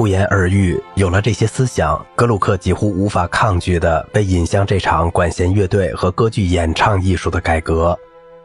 不言而喻。有了这些思想，格鲁克几乎无法抗拒地被引向这场管弦乐队和歌剧演唱艺术的改革，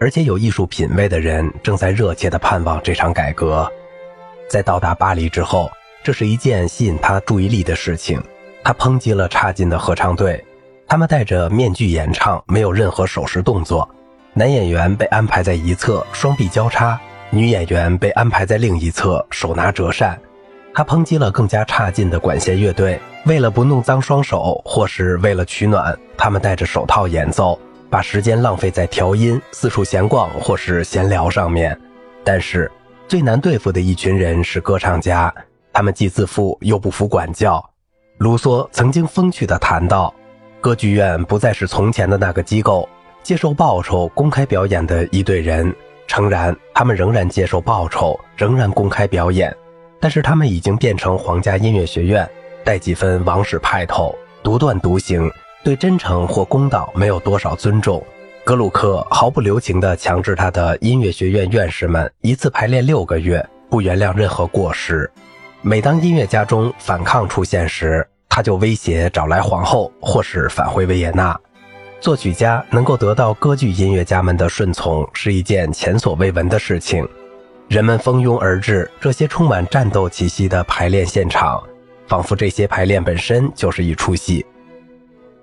而且有艺术品味的人正在热切地盼望这场改革。在到达巴黎之后，这是一件吸引他注意力的事情。他抨击了差劲的合唱队，他们戴着面具演唱，没有任何手势动作。男演员被安排在一侧，双臂交叉；女演员被安排在另一侧，手拿折扇。他抨击了更加差劲的管弦乐队，为了不弄脏双手，或是为了取暖，他们戴着手套演奏，把时间浪费在调音、四处闲逛或是闲聊上面。但是，最难对付的一群人是歌唱家，他们既自负又不服管教。卢梭曾经风趣地谈到，歌剧院不再是从前的那个机构，接受报酬、公开表演的一队人。诚然，他们仍然接受报酬，仍然公开表演，但是他们已经变成皇家音乐学院，带几分王室派头，独断独行，对真诚或公道没有多少尊重。格鲁克毫不留情地强制他的音乐学院院士们一次排练六个月，不原谅任何过失。每当音乐家中反抗出现时，他就威胁找来皇后，或是返回维也纳。作曲家能够得到歌剧音乐家们的顺从，是一件前所未闻的事情。人们蜂拥而至这些充满战斗气息的排练现场，仿佛这些排练本身就是一出戏。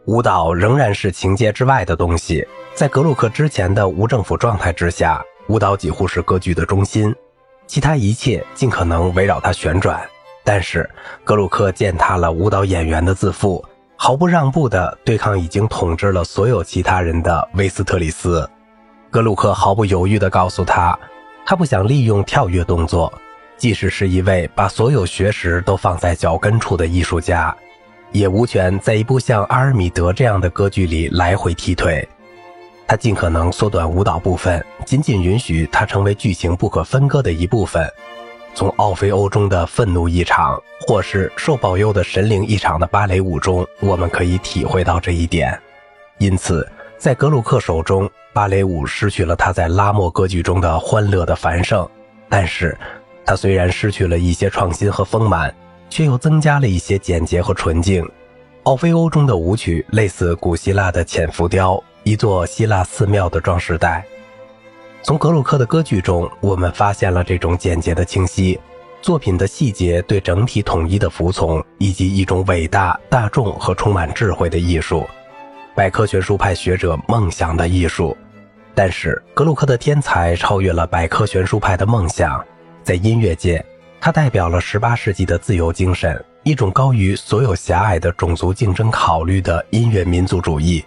舞蹈仍然是情节之外的东西，在格鲁克之前的无政府状态之下，舞蹈几乎是歌剧的中心，其他一切尽可能围绕它旋转。但是，格鲁克践踏了舞蹈演员的自负，毫不让步地对抗已经统治了所有其他人的威斯特里斯。格鲁克毫不犹豫地告诉他，他不想利用跳跃动作，即使是一位把所有学识都放在脚跟处的艺术家，也无权在一部像《阿尔米德》这样的歌剧里来回踢腿。他尽可能缩短舞蹈部分，仅仅允许它成为剧情不可分割的一部分。从奥菲欧中的愤怒一场，或是受保佑的神灵一场的芭蕾舞中，我们可以体会到这一点。因此，在格鲁克手中，芭蕾舞失去了它在拉莫歌剧中的欢乐的繁盛，但是，它虽然失去了一些创新和丰满，却又增加了一些简洁和纯净。奥菲欧中的舞曲类似古希腊的浅浮雕，一座希腊寺庙的装饰带。从格鲁克的歌剧中，我们发现了这种简洁的清晰，作品的细节对整体统一的服从，以及一种伟大、大众和充满智慧的艺术，百科全书派学者梦想的艺术。但是，格鲁克的天才超越了百科全书派的梦想，在音乐界，他代表了18世纪的自由精神，一种高于所有狭隘的种族竞争考虑的音乐民族主义。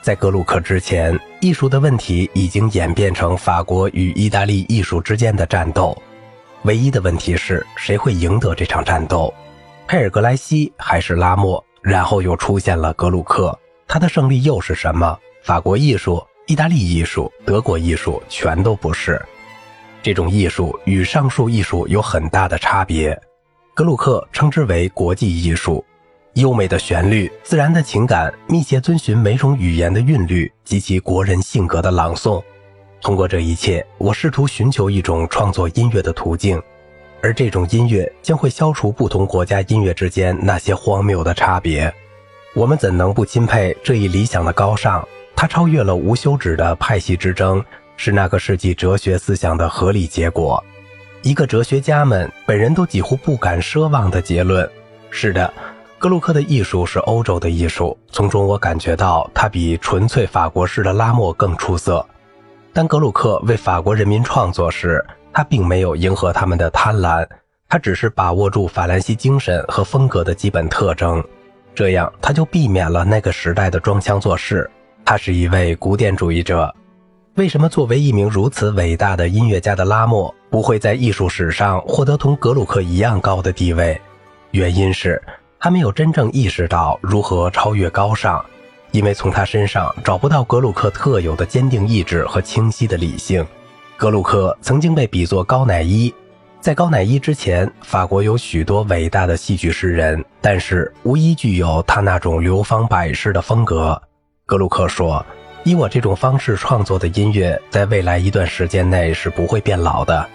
在格鲁克之前，艺术的问题已经演变成法国与意大利艺术之间的战斗。唯一的问题是谁会赢得这场战斗？佩尔格莱西还是拉莫？然后又出现了格鲁克，他的胜利又是什么？法国艺术、意大利艺术、德国艺术全都不是。这种艺术与上述艺术有很大的差别。格鲁克称之为国际艺术。优美的旋律、自然的情感，密切遵循每种语言的韵律及其国人性格的朗诵。通过这一切，我试图寻求一种创作音乐的途径，而这种音乐将会消除不同国家音乐之间那些荒谬的差别。我们怎能不钦佩这一理想的高尚？它超越了无休止的派系之争，是那个世纪哲学思想的合理结果。一个哲学家们本人都几乎不敢奢望的结论。是的。格鲁克的艺术是欧洲的艺术，从中我感觉到他比纯粹法国式的拉莫更出色。当格鲁克为法国人民创作时，他并没有迎合他们的贪婪，他只是把握住法兰西精神和风格的基本特征，这样他就避免了那个时代的装腔作势。他是一位古典主义者。为什么作为一名如此伟大的音乐家的拉莫不会在艺术史上获得同格鲁克一样高的地位？原因是。他没有真正意识到如何超越高尚，因为从他身上找不到格鲁克特有的坚定意志和清晰的理性。格鲁克曾经被比作高乃伊，在高乃伊之前，法国有许多伟大的戏剧诗人，但是无一具有他那种流芳百世的风格。格鲁克说：“以我这种方式创作的音乐，在未来一段时间内是不会变老的。”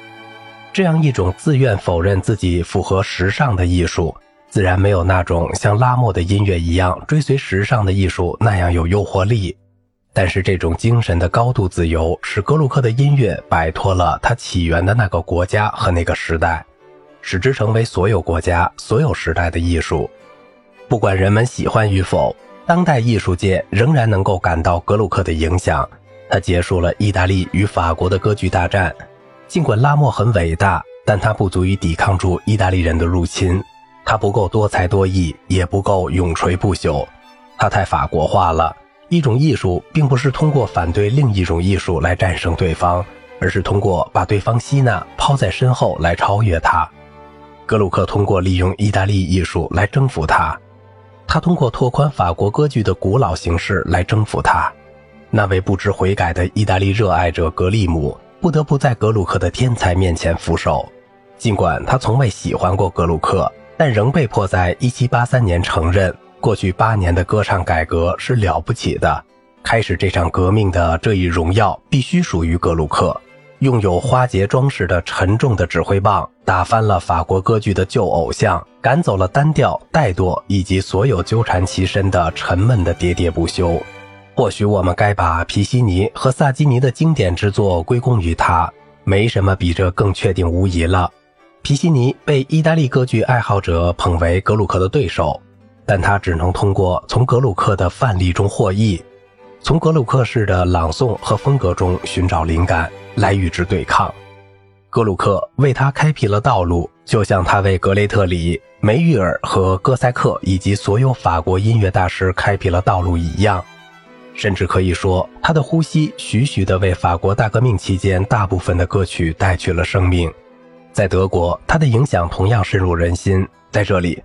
这样一种自愿否认自己符合时尚的艺术，自然没有那种像拉莫的音乐一样追随时尚的艺术那样有诱惑力。但是，这种精神的高度自由，使格鲁克的音乐摆脱了它起源的那个国家和那个时代，使之成为所有国家、所有时代的艺术。不管人们喜欢与否，当代艺术界仍然能够感到格鲁克的影响。他结束了意大利与法国的歌剧大战。尽管拉莫很伟大，但他不足以抵抗住意大利人的入侵。他不够多才多艺，也不够永垂不朽。他太法国化了。一种艺术并不是通过反对另一种艺术来战胜对方，而是通过把对方吸纳、抛在身后来超越他。格鲁克通过利用意大利艺术来征服他，他通过拓宽法国歌剧的古老形式来征服他。那位不知悔改的意大利热爱者格利姆不得不在格鲁克的天才面前俯首，尽管他从未喜欢过格鲁克，但仍被迫在1783年承认。过去八年的歌唱改革是了不起的。开始这场革命的这一荣耀必须属于格鲁克。拥有花节装饰的沉重的指挥棒，打翻了法国歌剧的旧偶像，赶走了单调、怠惰以及所有纠缠其身的沉闷的喋喋不休。或许我们该把皮西尼和萨基尼的经典之作归功于他。没什么比这更确定无疑了。皮西尼被意大利歌剧爱好者捧为格鲁克的对手。但他只能通过从格鲁克的范例中获益，从格鲁克式的朗诵和风格中寻找灵感来与之对抗。格鲁克为他开辟了道路，就像他为格雷特里、梅玉尔和哥塞克以及所有法国音乐大师开辟了道路一样。甚至可以说，他的呼吸徐徐地为法国大革命期间大部分的歌曲带去了生命。在德国，他的影响同样深入人心。在这里。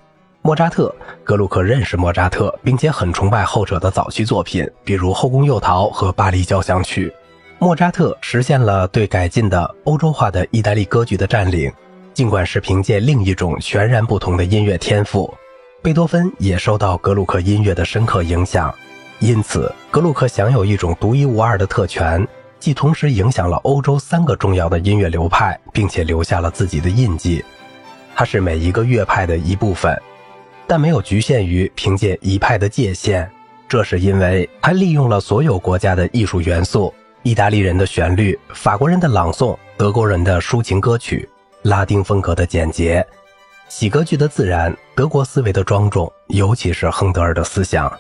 莫扎特，格鲁克认识莫扎特，并且很崇拜后者的早期作品，比如《后宫诱逃》和《巴黎交响曲》。莫扎特实现了对改进的欧洲化的意大利歌剧的占领，尽管是凭借另一种全然不同的音乐天赋。贝多芬也受到格鲁克音乐的深刻影响，因此格鲁克享有一种独一无二的特权，既同时影响了欧洲三个重要的音乐流派，并且留下了自己的印记。他是每一个乐派的一部分。但没有局限于凭借一派的界限，这是因为他利用了所有国家的艺术元素：意大利人的旋律、法国人的朗诵、德国人的抒情歌曲、拉丁风格的简洁、喜歌剧的自然、德国思维的庄重，尤其是亨德尔的思想。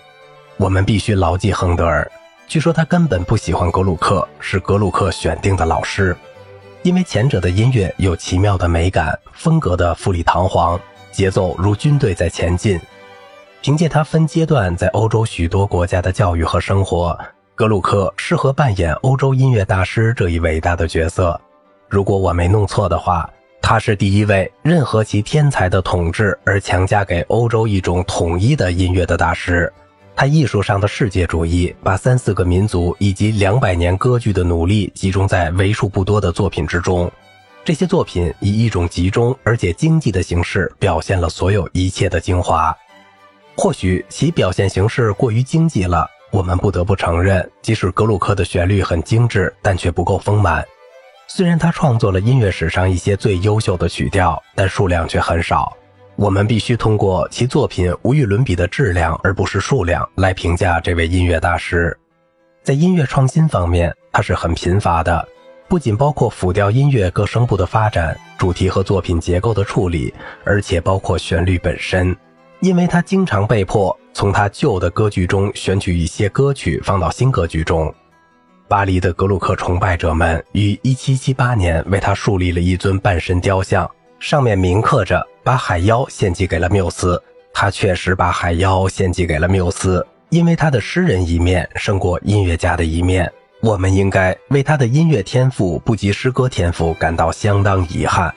我们必须牢记亨德尔。据说他根本不喜欢格鲁克，是格鲁克选定的老师，因为前者的音乐有奇妙的美感，风格的富丽堂皇。节奏如军队在前进。凭借他分阶段在欧洲许多国家的教育和生活，格鲁克适合扮演欧洲音乐大师这一伟大的角色。如果我没弄错的话，他是第一位任何其天才的统治而强加给欧洲一种统一的音乐的大师。他艺术上的世界主义把三四个民族以及两百年歌剧的努力集中在为数不多的作品之中。这些作品以一种集中而且经济的形式表现了所有一切的精华。或许其表现形式过于经济了，我们不得不承认，即使格鲁克的旋律很精致，但却不够丰满。虽然他创作了音乐史上一些最优秀的曲调，但数量却很少。我们必须通过其作品无与伦比的质量，而不是数量，来评价这位音乐大师。在音乐创新方面，他是很贫乏的。不仅包括辅调音乐各声部的发展、主题和作品结构的处理，而且包括旋律本身，因为他经常被迫从他旧的歌剧中选取一些歌曲放到新歌剧中。巴黎的格鲁克崇拜者们于1778年为他树立了一尊半身雕像，上面铭刻着“把海妖献祭给了缪斯”。他确实把海妖献祭给了缪斯，因为他的诗人一面胜过音乐家的一面。我们应该为他的音乐天赋不及诗歌天赋感到相当遗憾，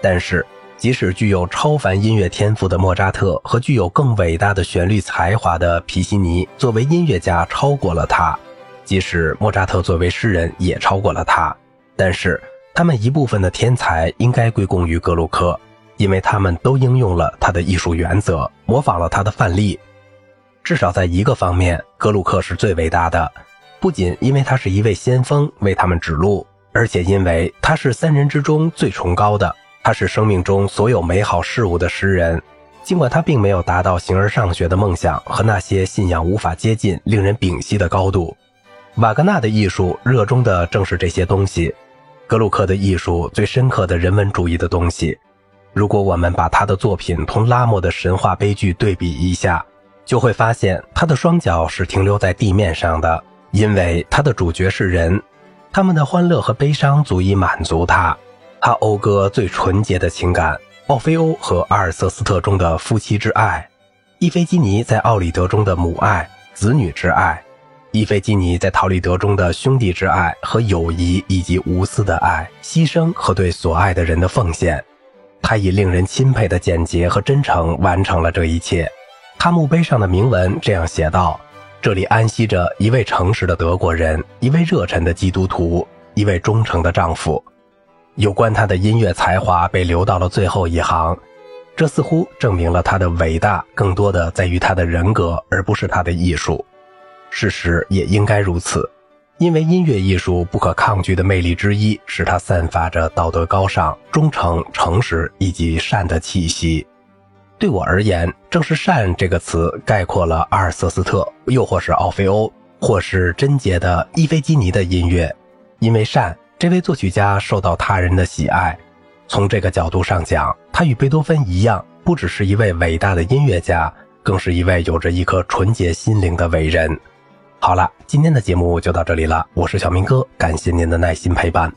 但是即使具有超凡音乐天赋的莫扎特和具有更伟大的旋律才华的皮西尼作为音乐家超过了他，即使莫扎特作为诗人也超过了他，但是他们一部分的天才应该归功于格鲁克，因为他们都应用了他的艺术原则，模仿了他的范例。至少在一个方面，格鲁克是最伟大的。不仅因为他是一位先锋，为他们指路，而且因为他是三人之中最崇高的，他是生命中所有美好事物的诗人。尽管他并没有达到形而上学的梦想和那些信仰无法接近、令人屏息的高度，瓦格纳的艺术热衷的正是这些东西。格鲁克的艺术最深刻的人文主义的东西。如果我们把他的作品同拉莫的神话悲剧对比一下，就会发现他的双脚是停留在地面上的，因为他的主角是人。他们的欢乐和悲伤足以满足他，他讴歌最纯洁的情感——奥菲欧和阿尔瑟斯特中的夫妻之爱，伊菲基尼在奥里德中的母爱、子女之爱，伊菲基尼在陶丽德中的兄弟之爱和友谊以及无私的爱、牺牲和对所爱的人的奉献。他以令人钦佩的简洁和真诚完成了这一切。他墓碑上的铭文这样写道。这里安息着一位诚实的德国人，一位热忱的基督徒，一位忠诚的丈夫。有关他的音乐才华被留到了最后一行，这似乎证明了他的伟大更多的在于他的人格，而不是他的艺术。事实也应该如此，因为音乐艺术不可抗拒的魅力之一是它散发着道德高尚、忠诚、诚实以及善的气息。对我而言，正是“善”这个词概括了阿尔瑟斯特，又或是奥菲欧，或是贞洁的伊菲基尼的音乐。因为善，这位作曲家受到他人的喜爱。从这个角度上讲，他与贝多芬一样，不只是一位伟大的音乐家，更是一位有着一颗纯洁心灵的伟人。好了，今天的节目就到这里了，我是小明哥，感谢您的耐心陪伴。